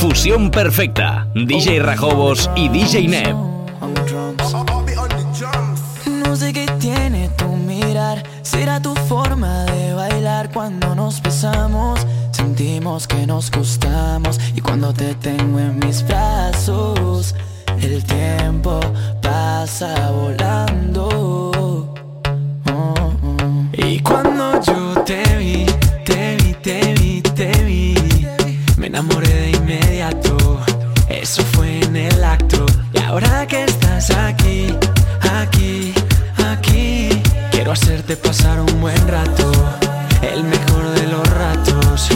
Fusión perfecta. DJ oh. Rajobos y DJ Neb. No sé qué tiene tu mirar. Será tu forma de bailar cuando nos besamos. Sentimos que nos gustamos. Y cuando te tengo en mis brazos, el tiempo pasa volando. enamoré de inmediato. Eso fue en el acto. Y ahora que estás aquí, aquí, aquí, quiero hacerte pasar un buen rato. El mejor de los ratos.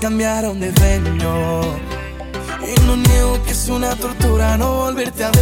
cambiaron de dueño. Y no niego que es una tortura no volverte a ver.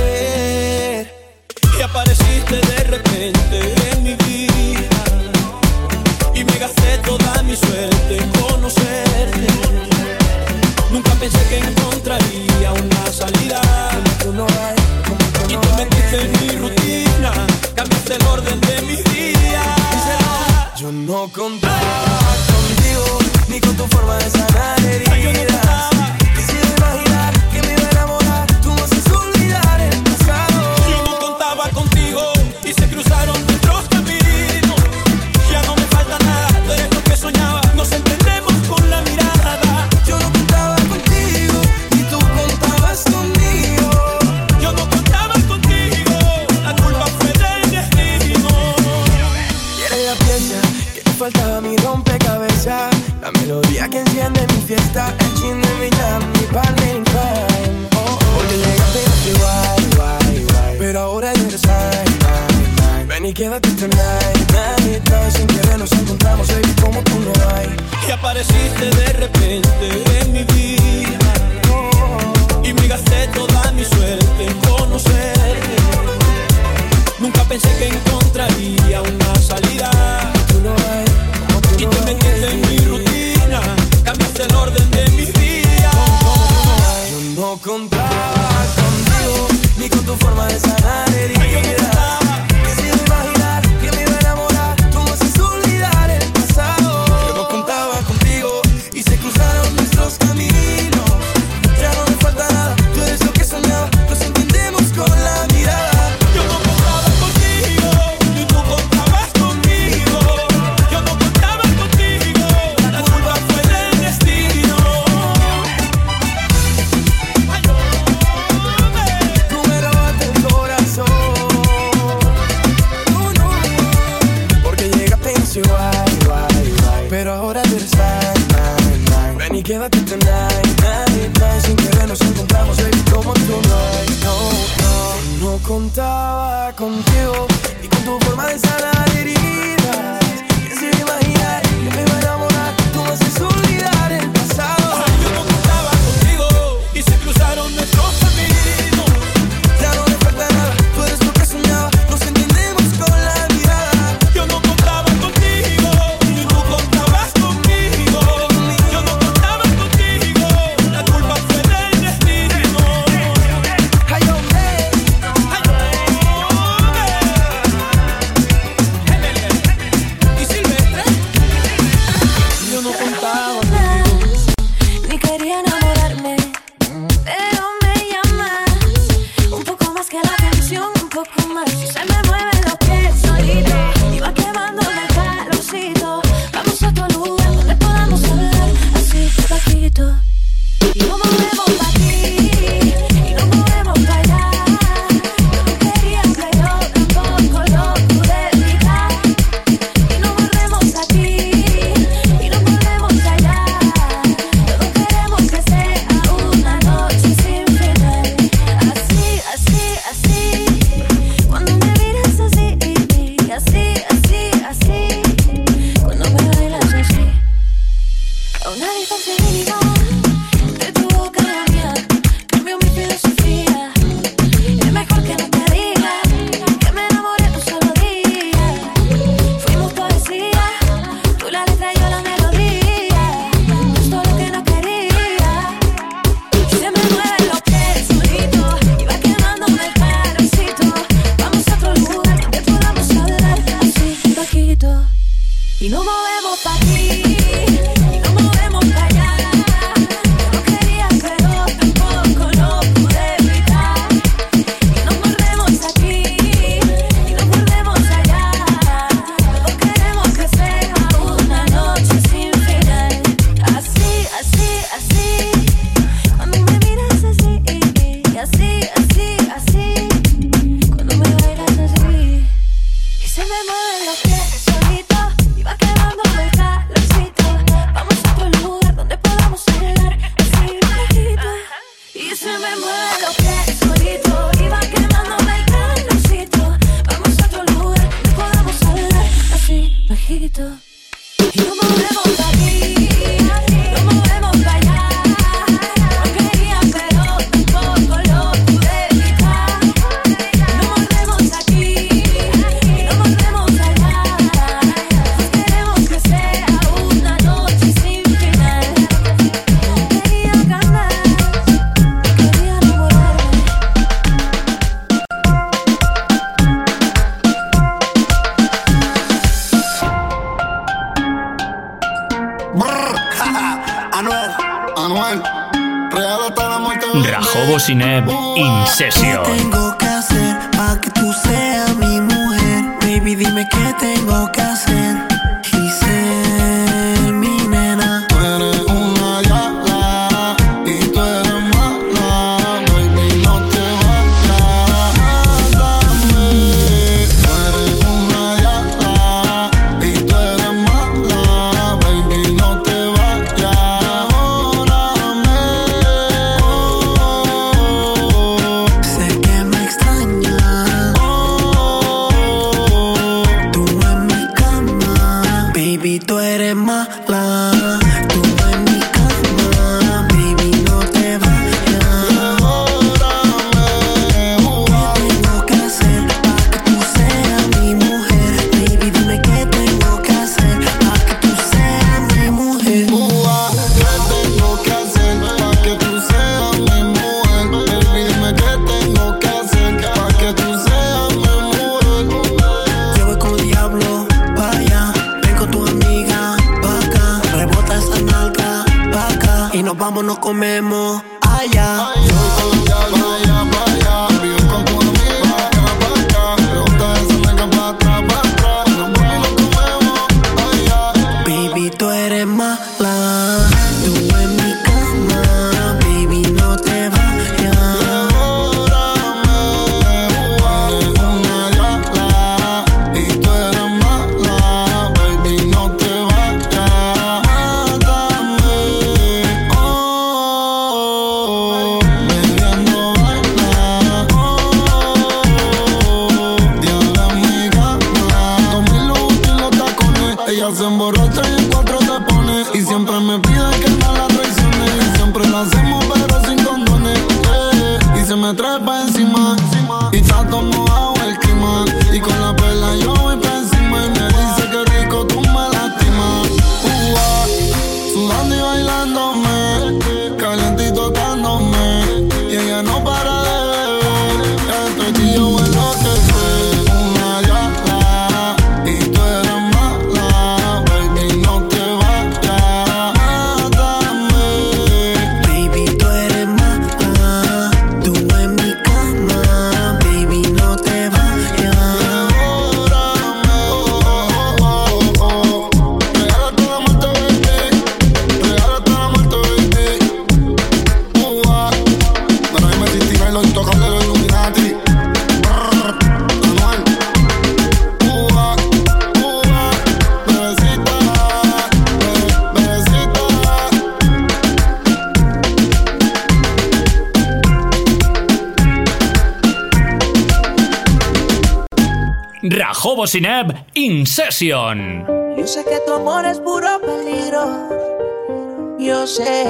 Sineb In Session. Yo sé que tu amor es puro peligro. Yo sé,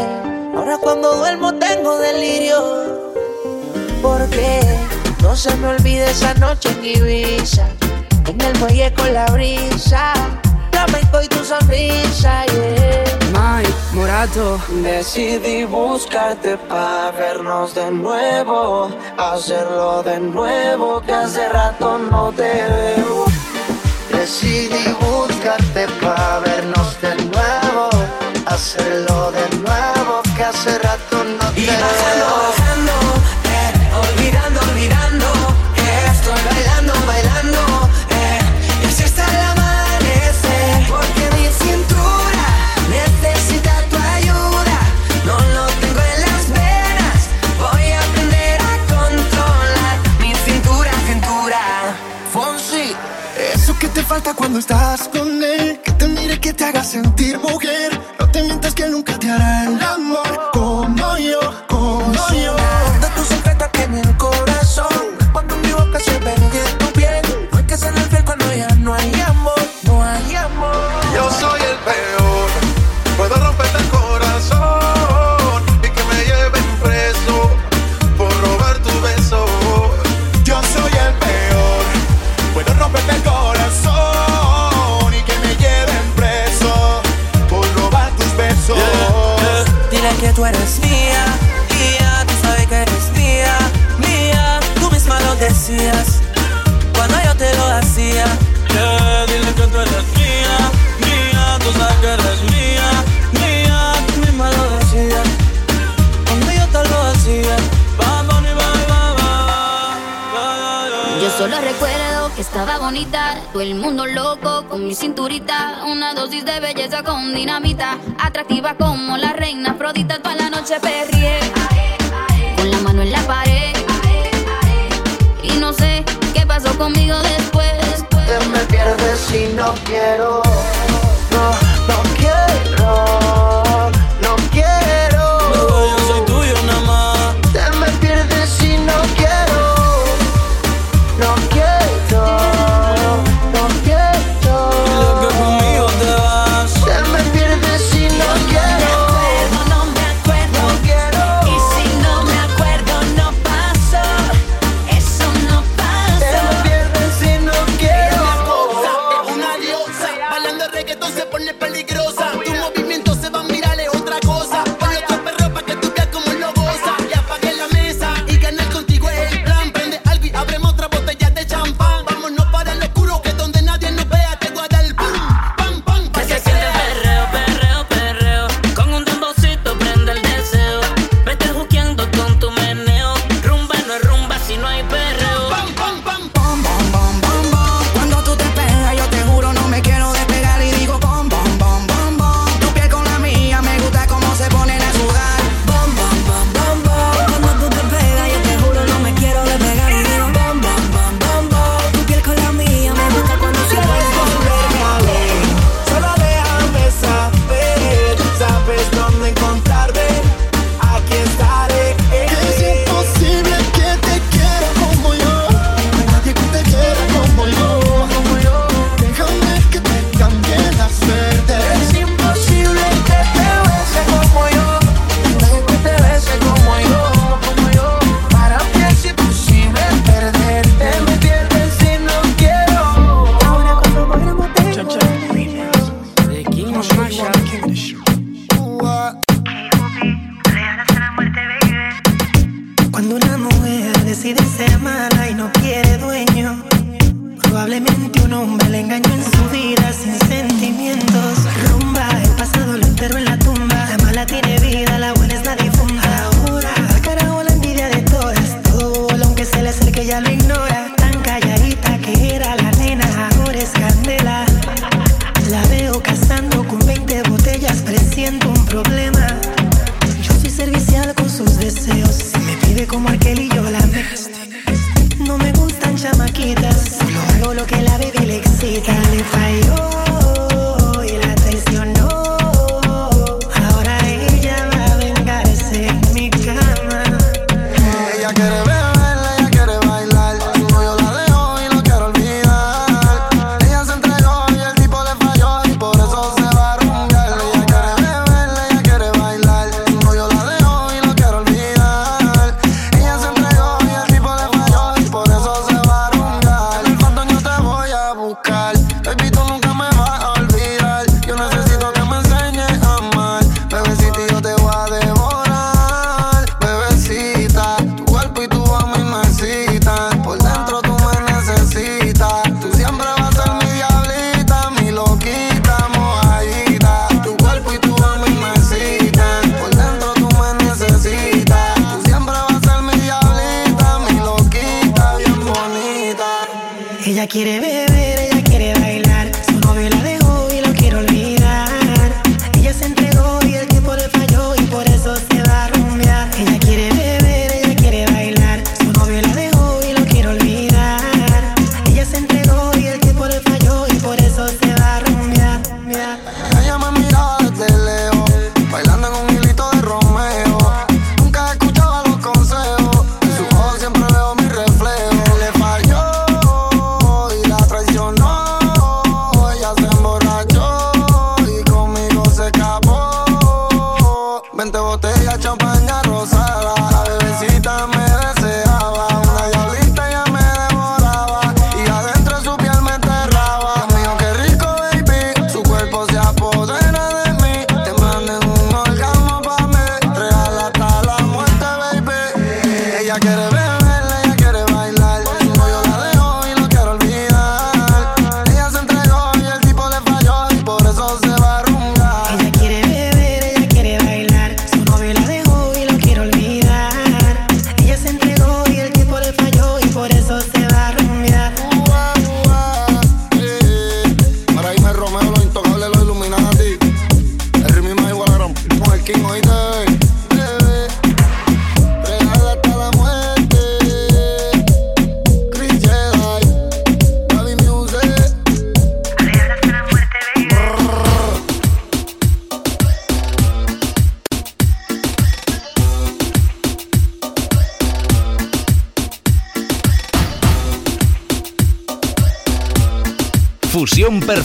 ahora cuando duermo tengo delirio. Porque no se me olvide esa noche en Ibiza. En el muelle con la brisa. Flamenco y tu sonrisa, yeah. Morato. Decidí buscarte para vernos de nuevo, hacerlo de nuevo, que hace rato no te veo. Decidí buscarte para vernos de nuevo, hacerlo de nuevo, que hacer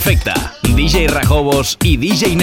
perfecta. DJ Rajobos y DJ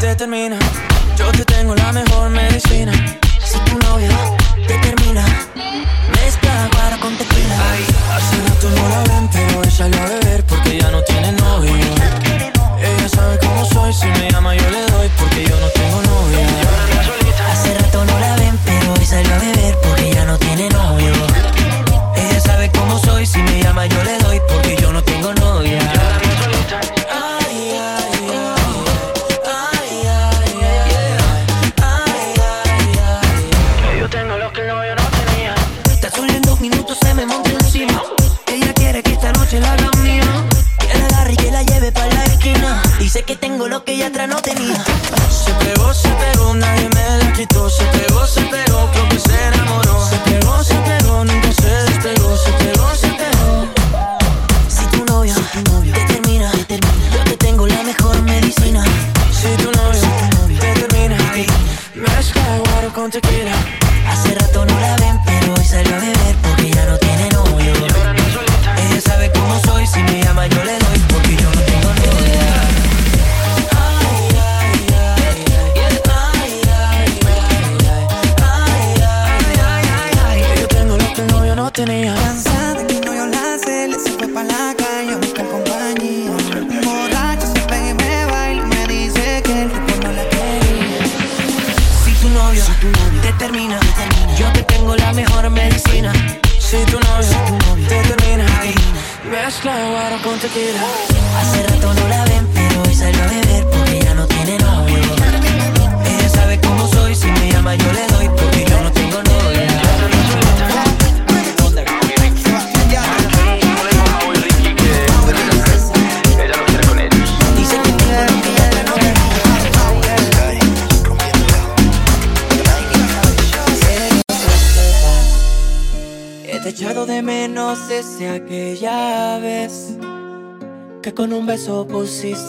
te termina, yo te tengo la mejor medicina. Si tu novio te termina, mezcla para con tequila. Ay, hace rato no la ven, pero esa la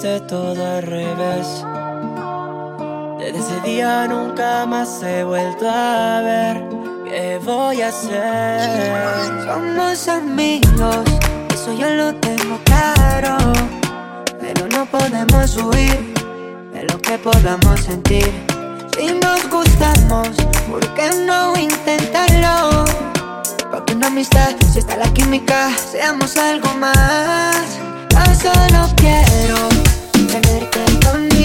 todo al revés. Desde ese día nunca más he vuelto a ver. ¿Qué voy a hacer? Somos amigos, eso ya lo tengo claro. Pero no podemos huir de lo que podamos sentir. Si nos gustamos, ¿por qué no intentarlo? Porque una amistad, si está la química, seamos algo más. Tan solo quiero tenerte conmigo.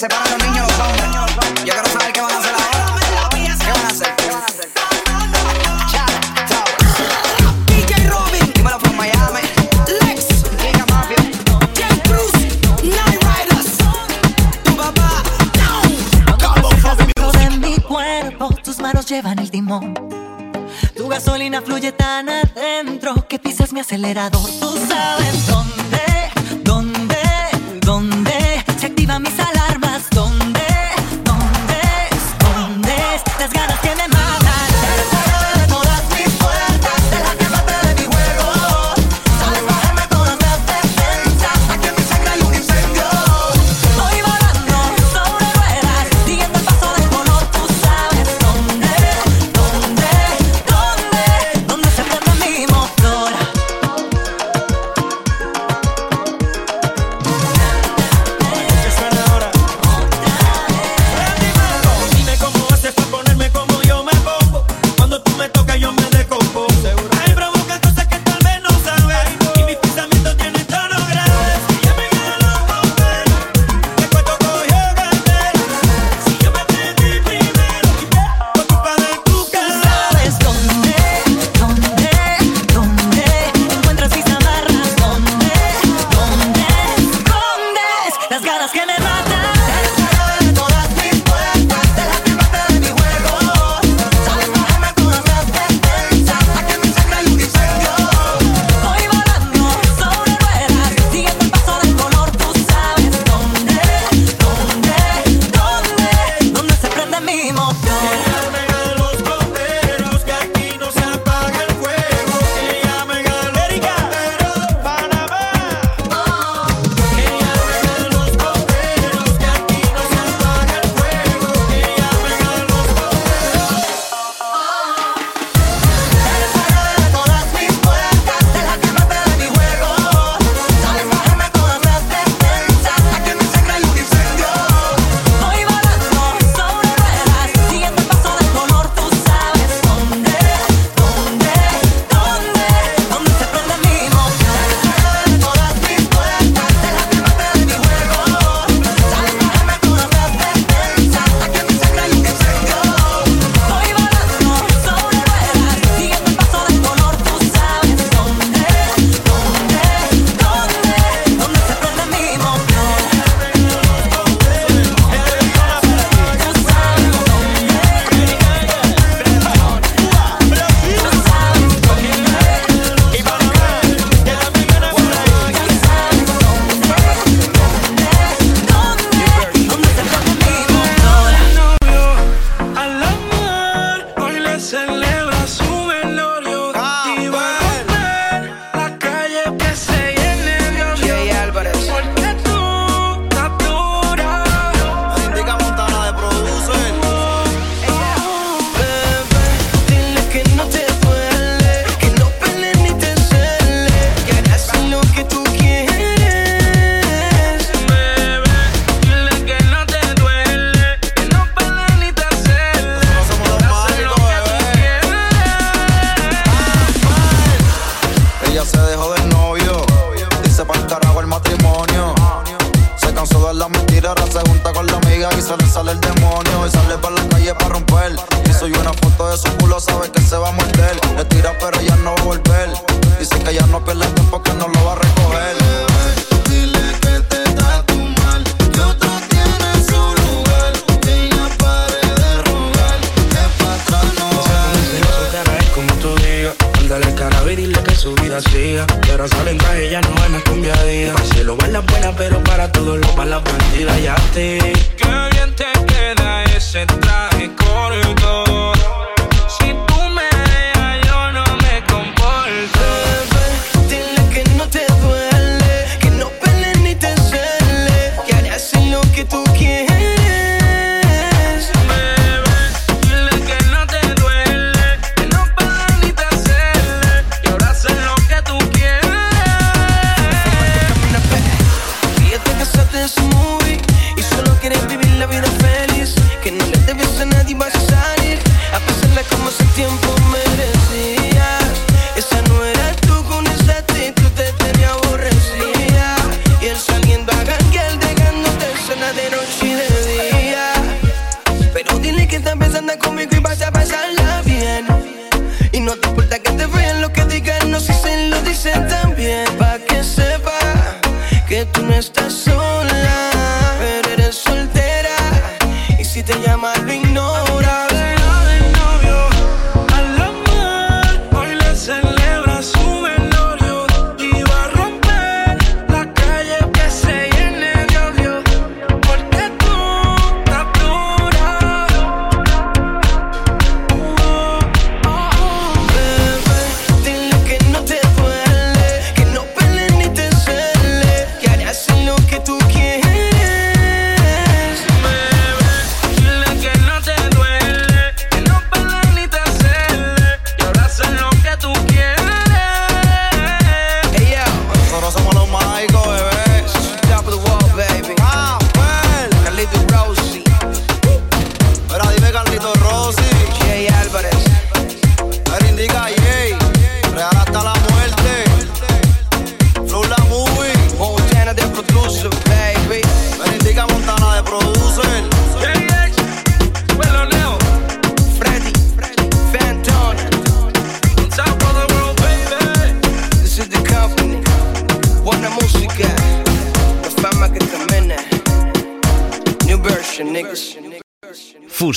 separan los niños los hombres. Yo quiero saber qué van a hacer ahora. ¿Qué van a hacer? ¿Qué van a hacer? llevan el timón. Tu gasolina fluye tan adentro que pisas mi acelerador. Tú sabes dónde.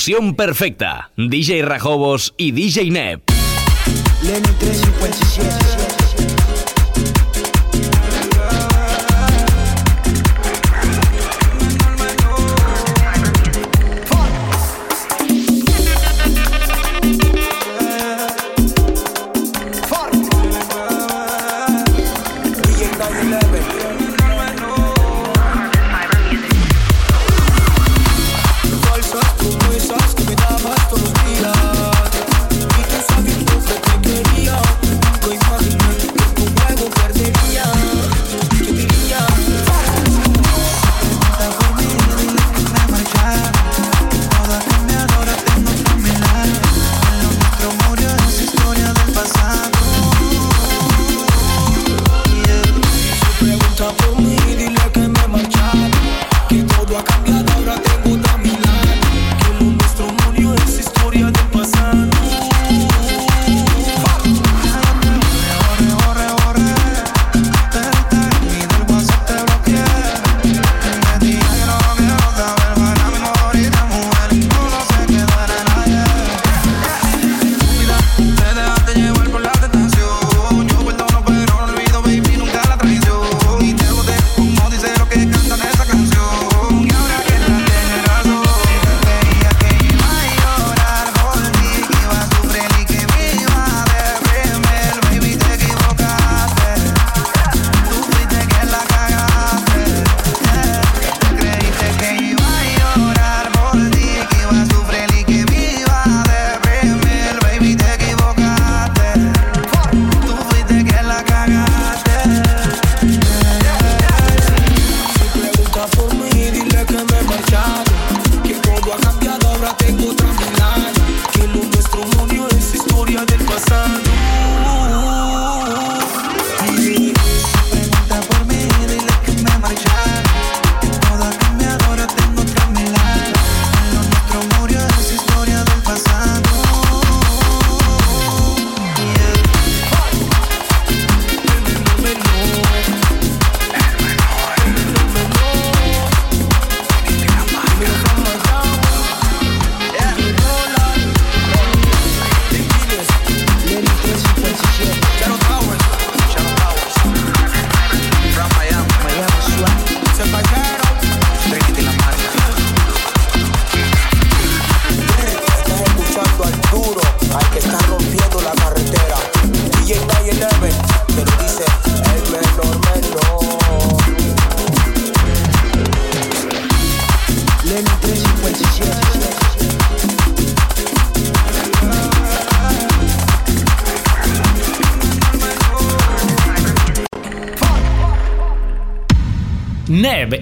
Fusión perfecta. DJ Rajobos y DJ Nep. Lenny 357.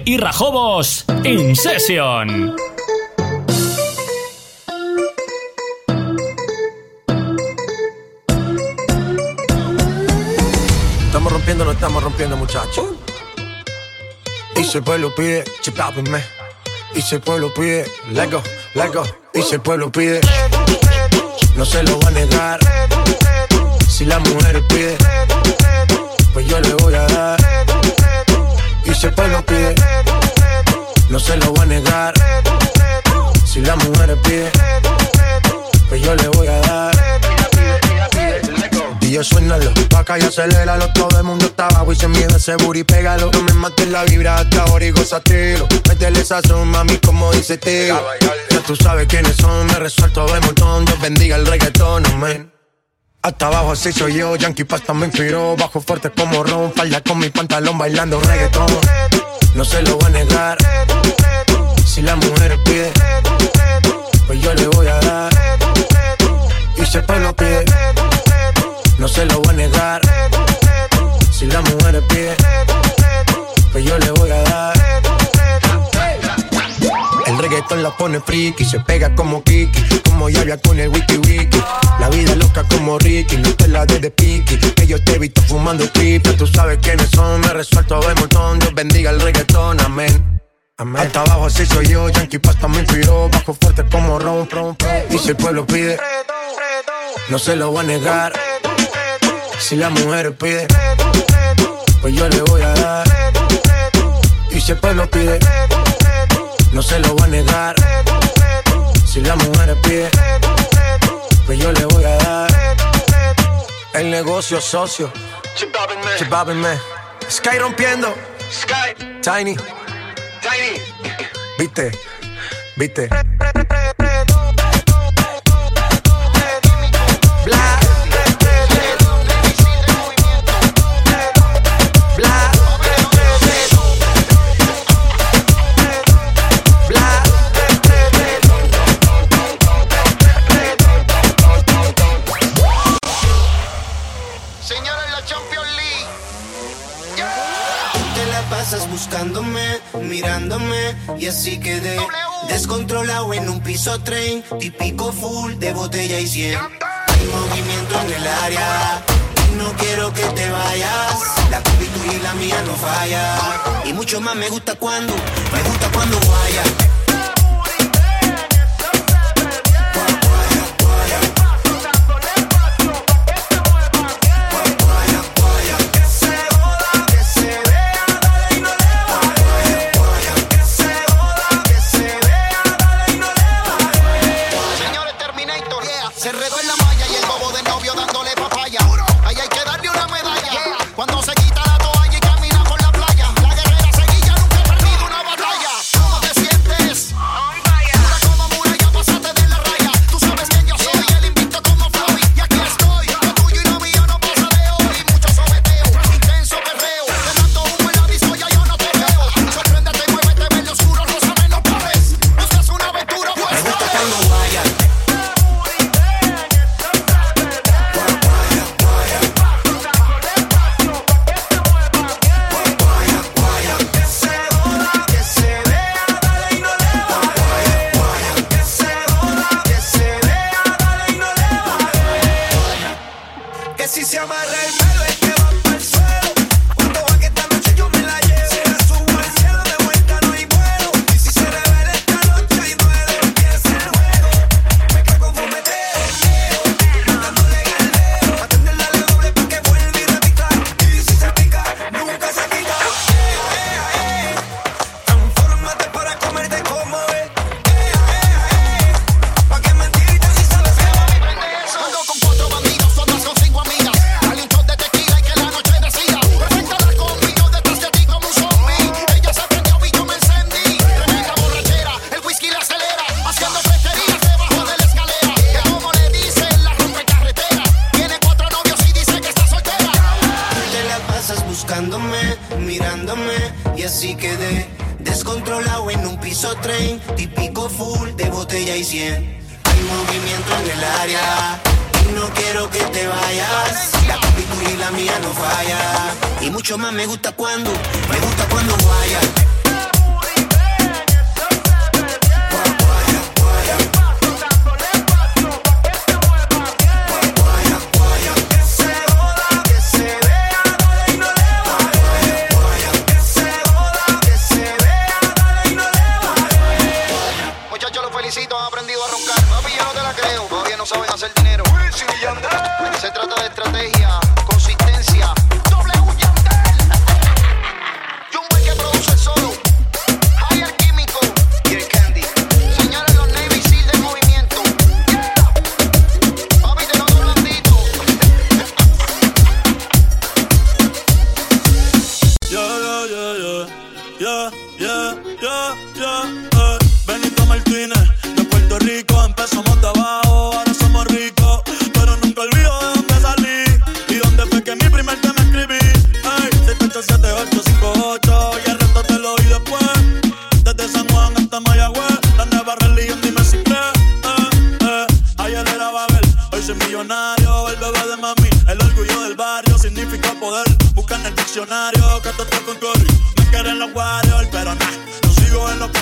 Y Rajobos In Session. Estamos rompiendo, no estamos rompiendo, muchachos. Y si el pueblo pide, chipápenme. Y si pueblo pide, lego, lego. Y si el pueblo pide, no se lo va a negar. Si la mujer pide, pues yo le voy a dar. Y si el pueblo pide, no se lo va a negar. Si la mujer pide, pues yo le voy a dar. Y yo suénalo, pa' acá y aceléralo. Todo el mundo está abajo y se mide ese booty, pégalo. No me mates la vibra hasta ahora y gózatelo Métele sazón, mami, como dice Teo. Ya tú sabes quiénes son, me resuelto de montón. Dios bendiga el reggaetón, amén. Hasta abajo así soy yo, Yankee Pasta me inspiró Bajo fuerte como Ron, falda con mi pantalón bailando reggaetón No se lo voy a negar Si la mujer pide Pues yo le voy a dar Y si el pueblo pide no se lo voy a negar. Si la mujer pide, pues yo le voy a dar reggaetón la pone friki. Se pega como Kiki, como Yavia con el wiki wiki. La vida loca como Ricky, no te la des de piqui. Que yo te he visto fumando pipa, tú sabes quiénes son. Me resuelto a ver montón, Dios bendiga el reggaetón, amén. Amén. Hasta abajo así soy yo, Yankee Pasta me inspiró, bajo fuerte como Ron, Ron, Y si el pueblo pide, no se lo voy a negar. Si la mujer pide, pues yo le voy a dar. Y si el pueblo pide, no se lo voy a negar. Si la mujer pide, pues yo le voy a dar. El negocio socio, chipábenme. Sky rompiendo, Sky, Tiny, Tiny, viste, viste. buscándome, mirándome y así quedé descontrolado en un piso tren, típico full de botella y cien. Hay movimiento en el área, y no quiero que te vayas. La combi y la mía no falla y mucho más me gusta cuando, me gusta cuando vaya.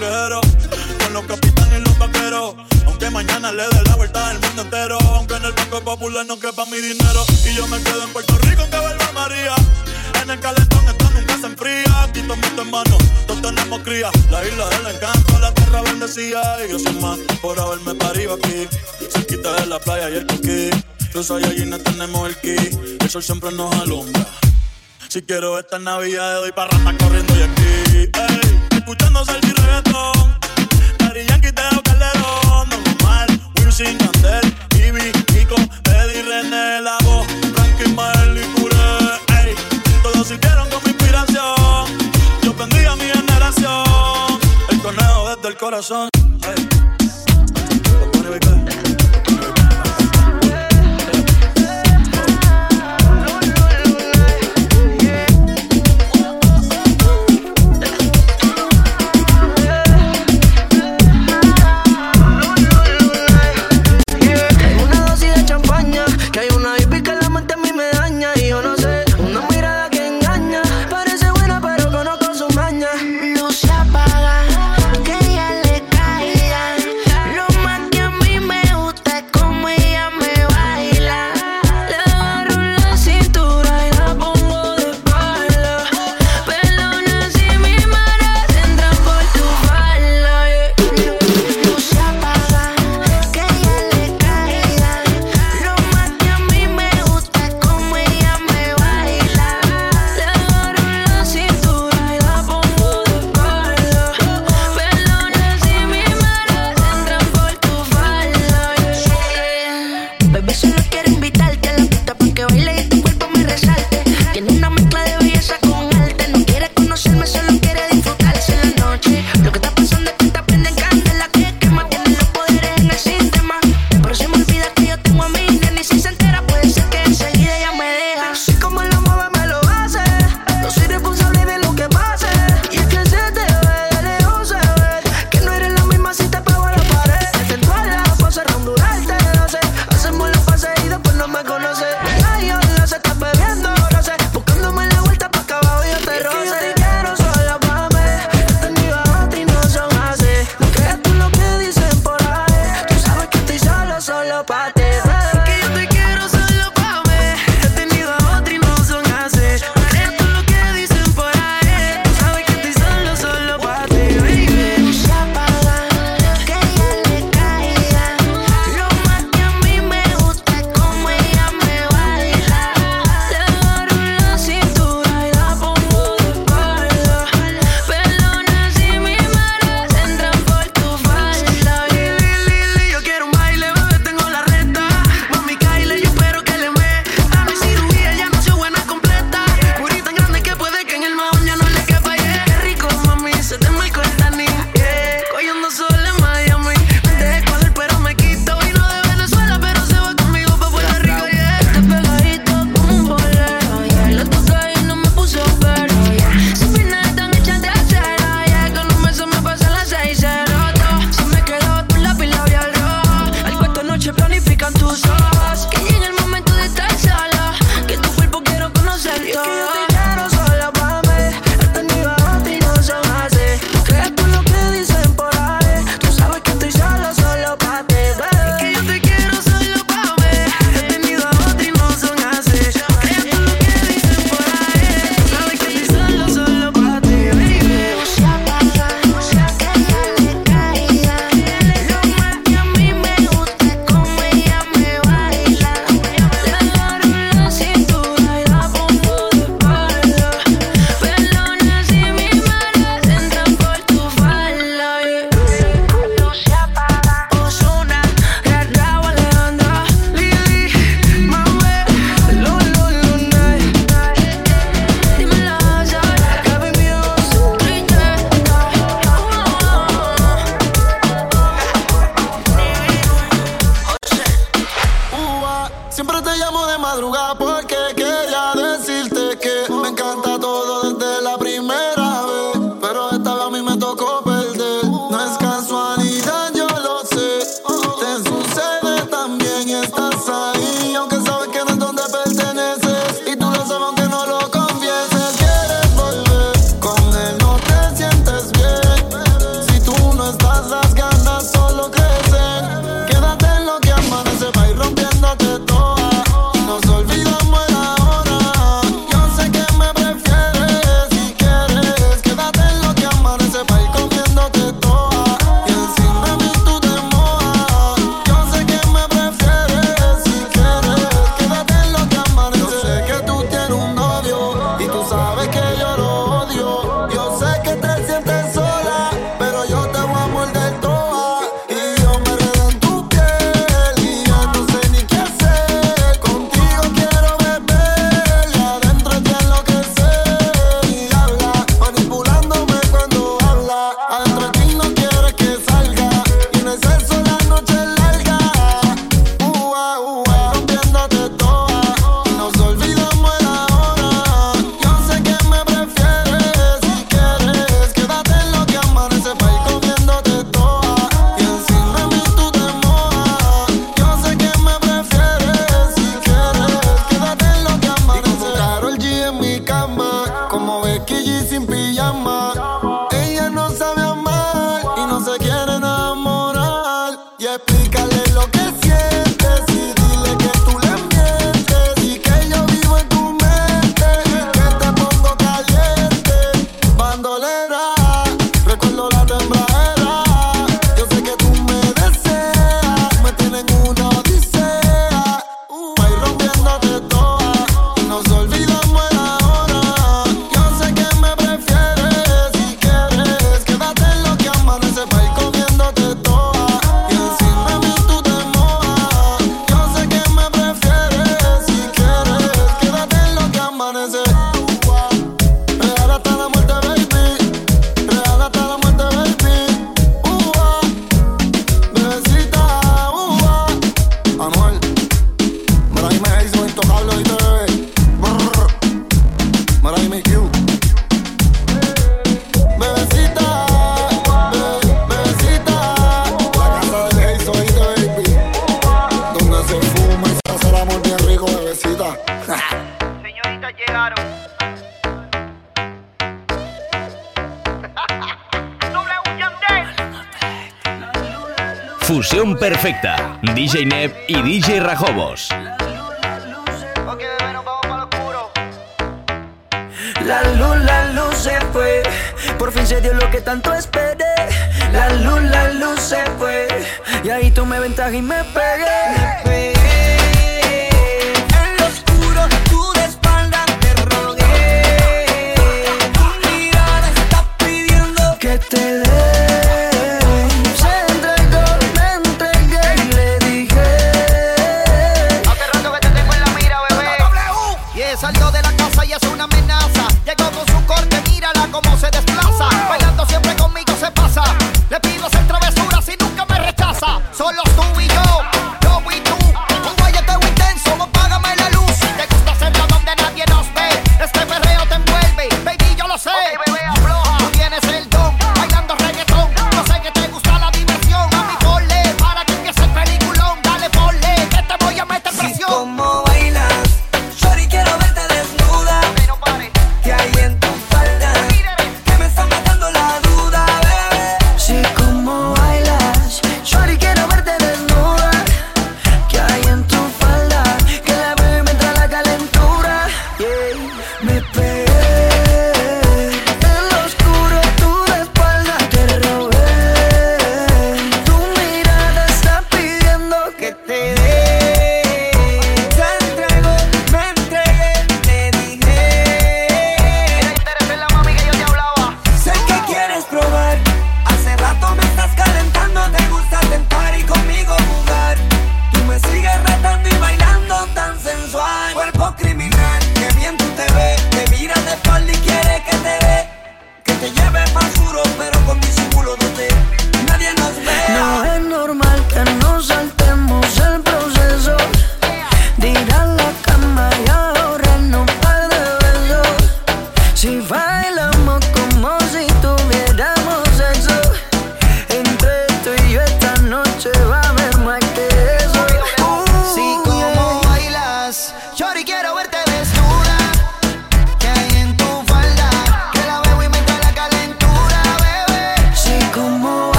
con los capitanes y los vaqueros. Aunque mañana le dé la vuelta al mundo entero, aunque en el Banco Popular no quepa mi dinero. Y yo me quedo en Puerto Rico que vuelva María. En el calentón esto nunca se enfría. Aquí tomito en mano, todos tenemos cría. La isla del encanto, la tierra bendecida. Y yo soy más por haberme parido aquí. Cerquita de la playa y el coquí. Los no tenemos el ki. El sol siempre nos alumbra. Si quiero esta Navidad, le doy parranda corriendo y aquí escuchando salsa y reggaetón. Dari Yankee, Teo Calderón, Don Omar, Wilson, Yandel, Ivy, Kiko, Eddie, René, La Voz, Frankie, Mael y Curé. Ey, todos sirvieron con mi inspiración. Yo bendiga a mi generación. El conejo desde el corazón.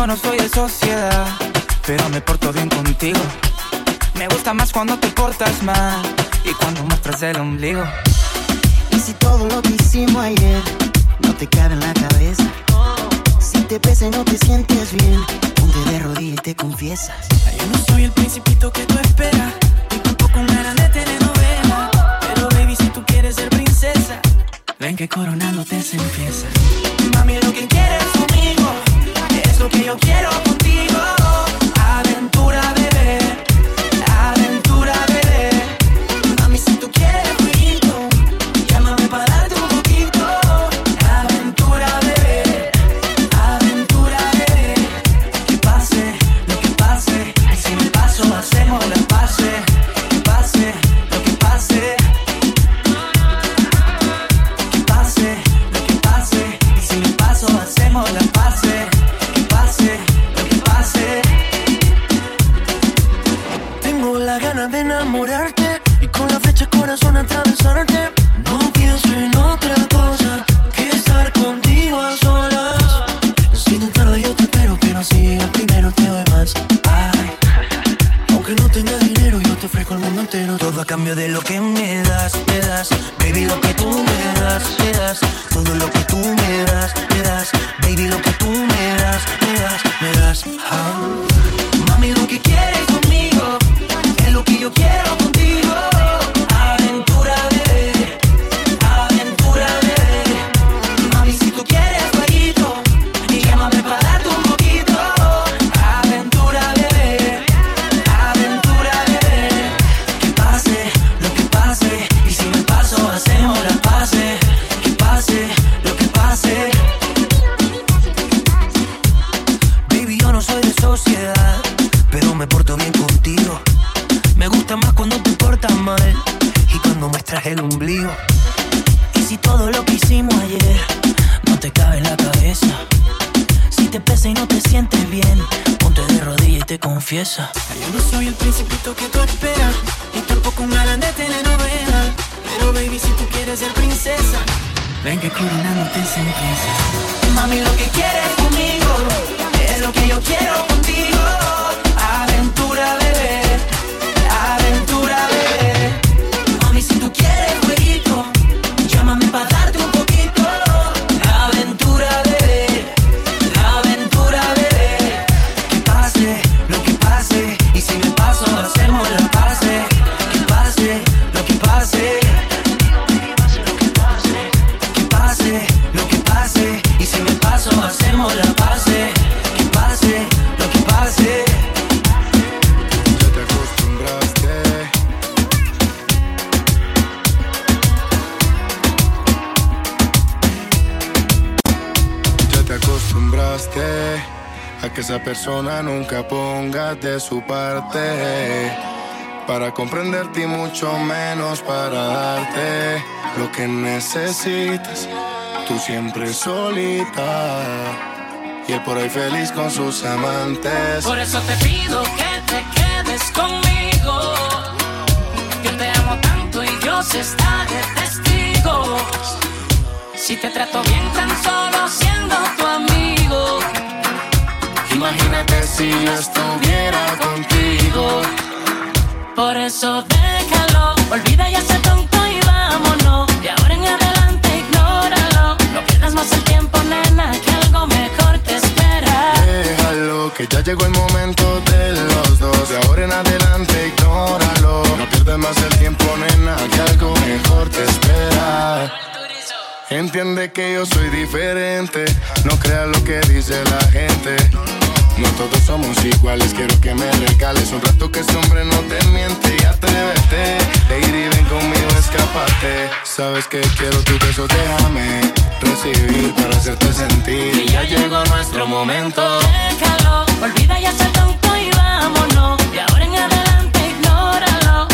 yo no soy de sociedad, pero me porto bien contigo. Me gusta más cuando te portas mal y cuando muestras el ombligo. Y si todo lo que hicimos ayer no te cabe en la cabeza, si te pesa y no te sientes bien, ponte de rodillas y te confiesas. Yo no soy el principito que tú esperas, y tampoco una gran de telenovela. Pero baby, si tú quieres ser princesa, ven que coronándote se empieza. Mami, lo que quieres. Lo que yo quiero. Persona nunca ponga de su parte. Para comprenderte y mucho menos para darte lo que necesitas. Tú siempre solita. Y él por ahí feliz con sus amantes. Por eso te pido que te quedes conmigo. Yo te amo tanto y Dios está de testigo. Si te trato bien tan solo siendo. Imagínate si yo estuviera contigo. Por eso déjalo, olvida ya ese tonto y vámonos. De ahora en adelante ignóralo. No pierdas más el tiempo, nena, que algo mejor te espera. Déjalo, que ya llegó el momento de los dos. De ahora en adelante, ignóralo. No pierdas más el tiempo, nena, que algo mejor te espera. Entiende que yo soy diferente. No creas lo que dice la gente. No todos somos iguales, quiero que me regales un rato que ese hombre no te miente y atrévete. Lady, ven conmigo, escapate. Sabes que quiero tu beso, déjame recibir para hacerte sentir. Y ya llegó nuestro momento. Déjalo, olvida ya ese tonto y vámonos. De ahora en.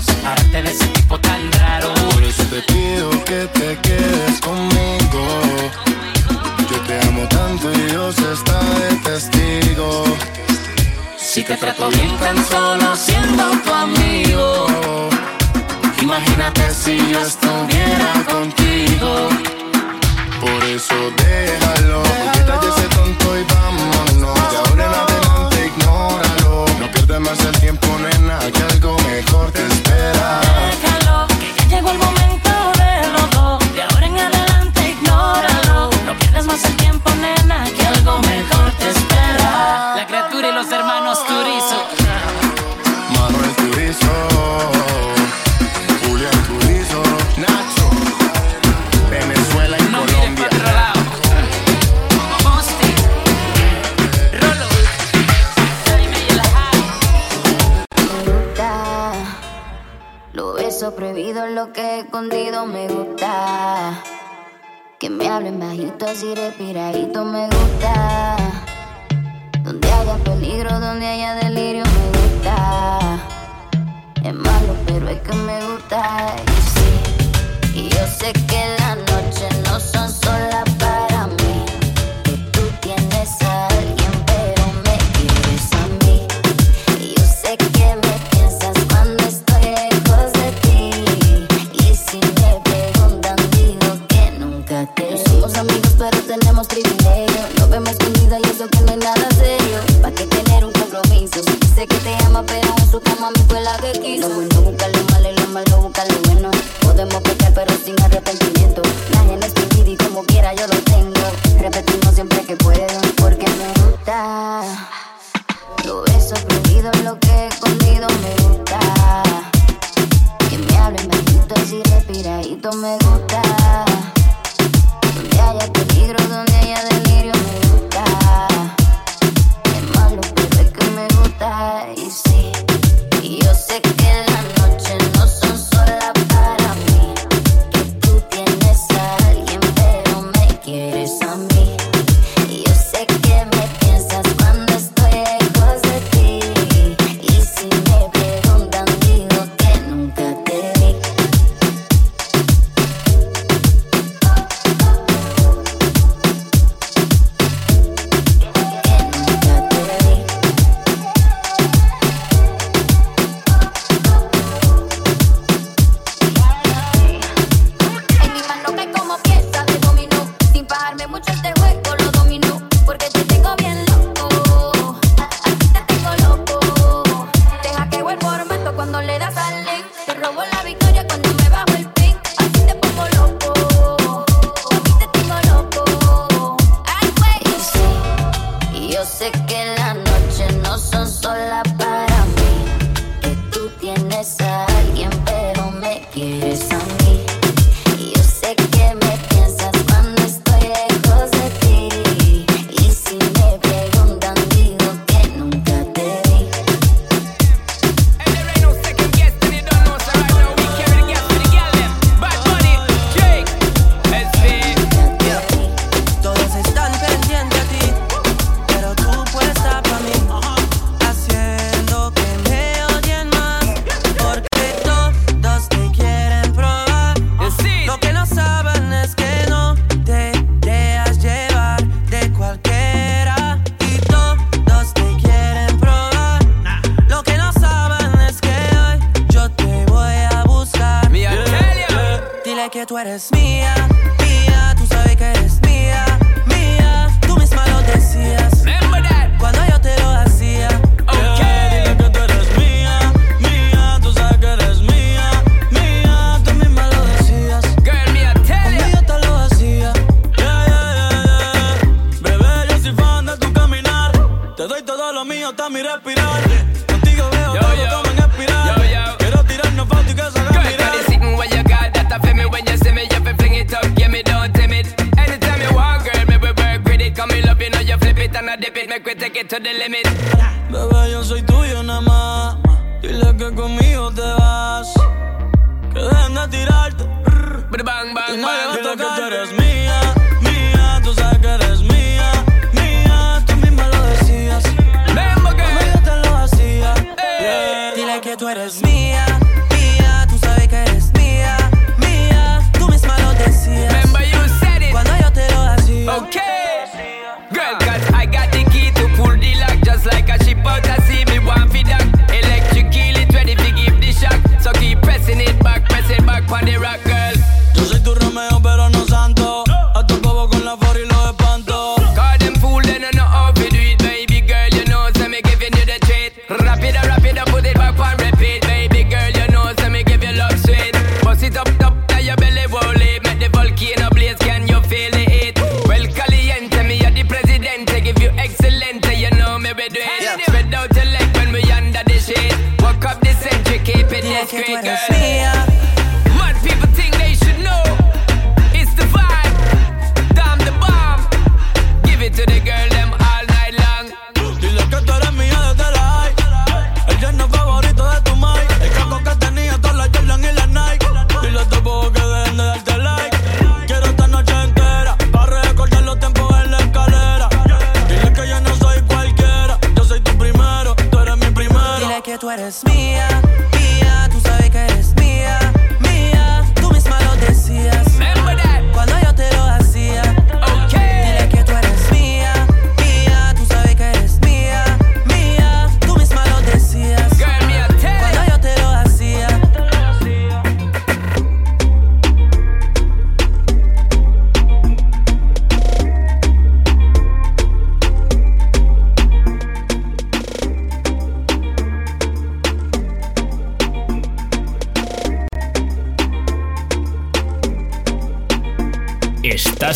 separarte de ese tipo tan raro. Por eso te pido que te quedes conmigo. Yo te amo tanto y Dios está de testigo. Si te trato bien tan solo siendo tu amigo. Imagínate si yo estuviera contigo. Por eso déjalo, quita ese tonto y vámonos. De ahora en adelante ignóralo. No pierdas más el tiempo, nena, que algo mejor te espera. Escondido me gusta. Que me hablen bajito, así respiradito me gusta. Donde haya peligro, donde haya delirio me gusta. Es malo, pero es que me gusta. Y sí, y yo sé que las noches no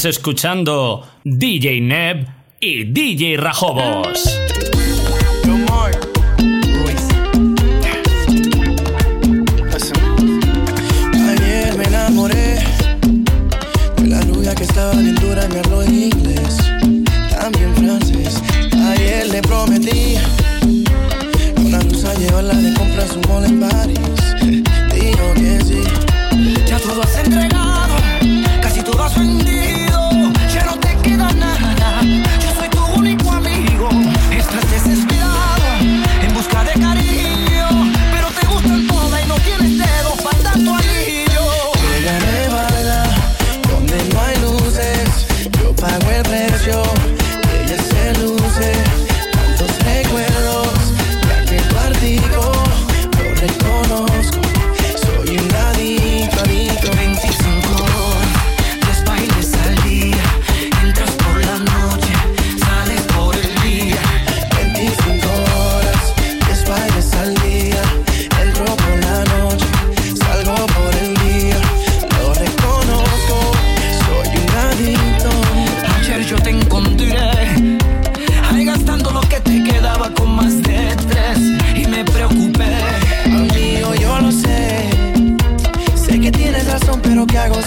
Escuchando DJ Neb y DJ Rajobos.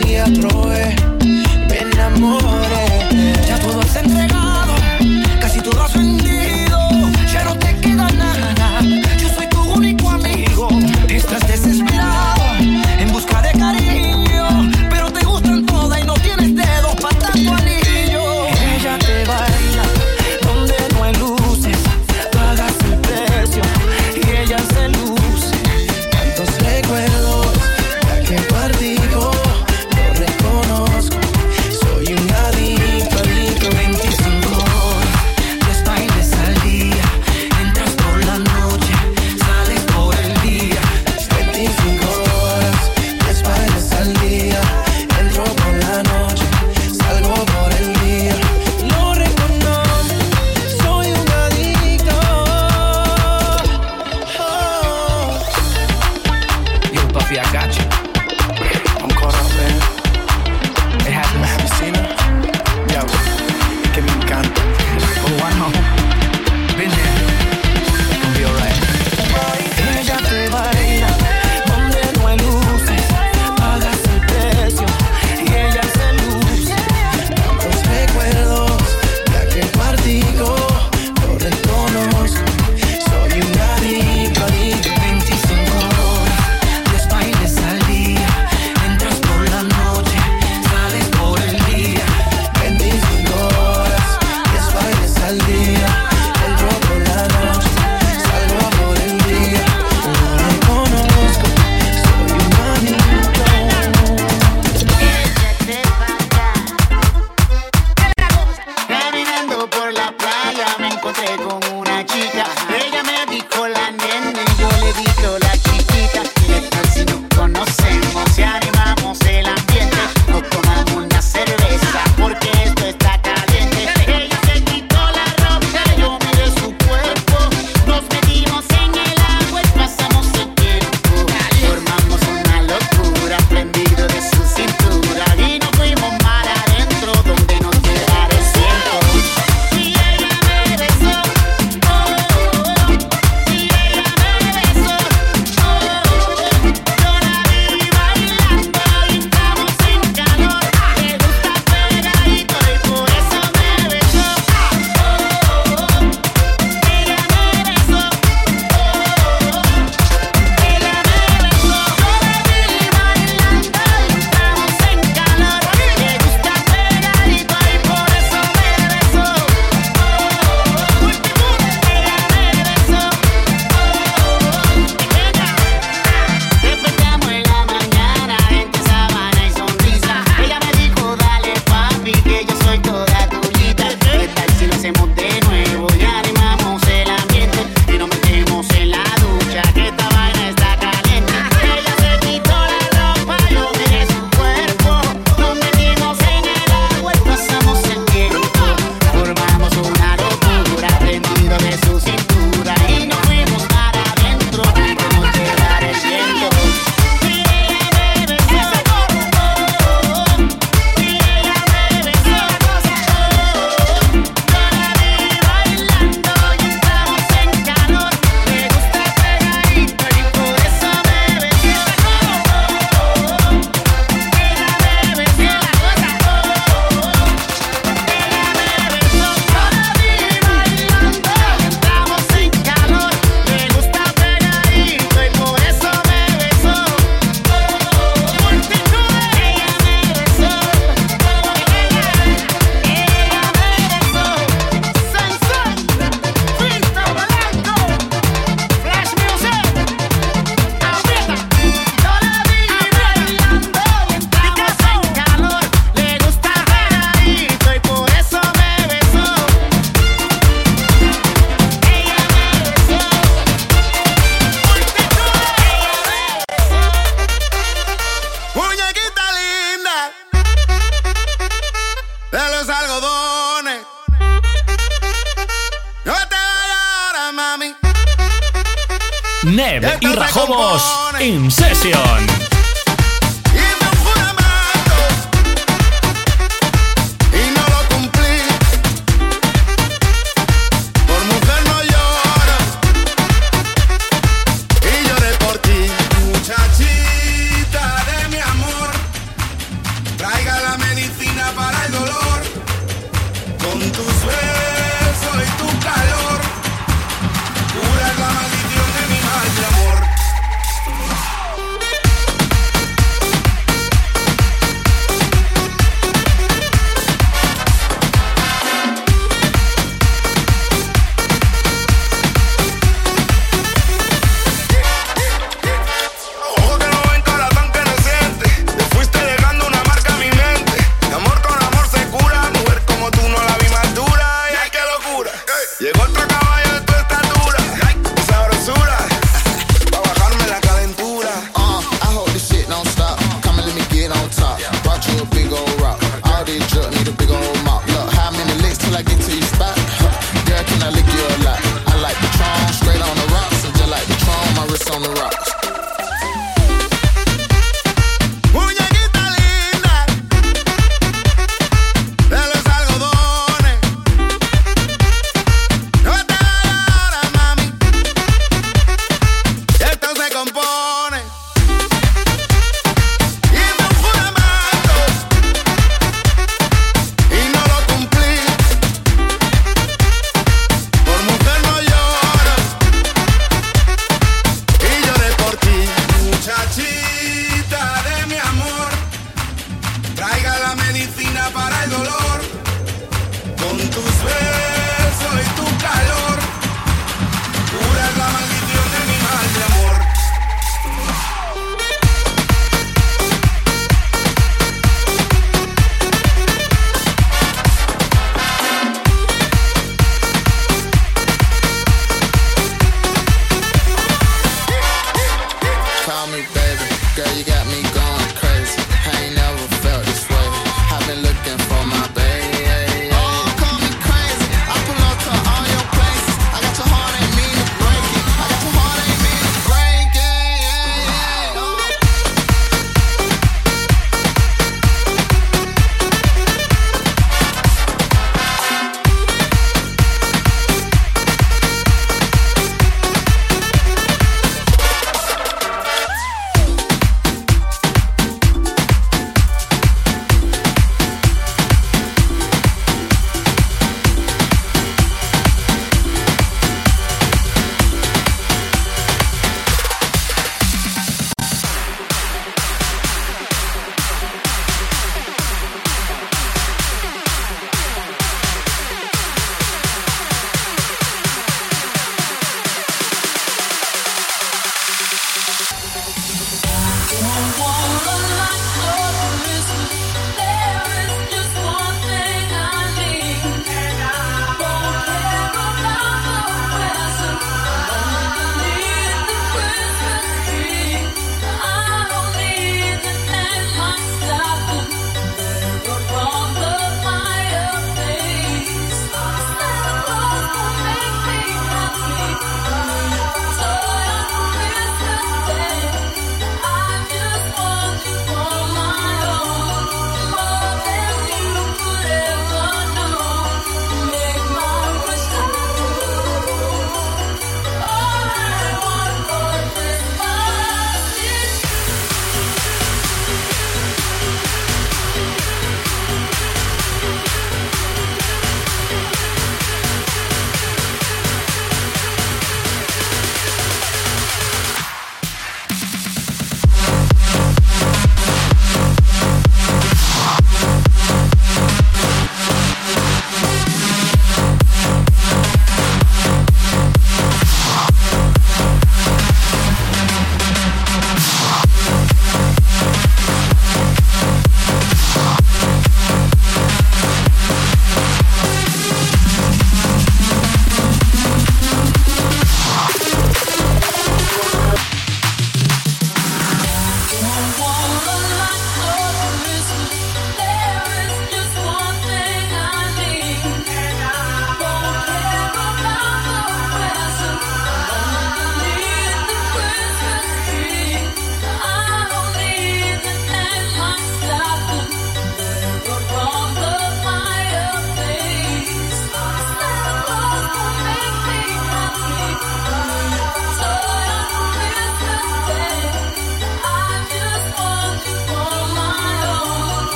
hacía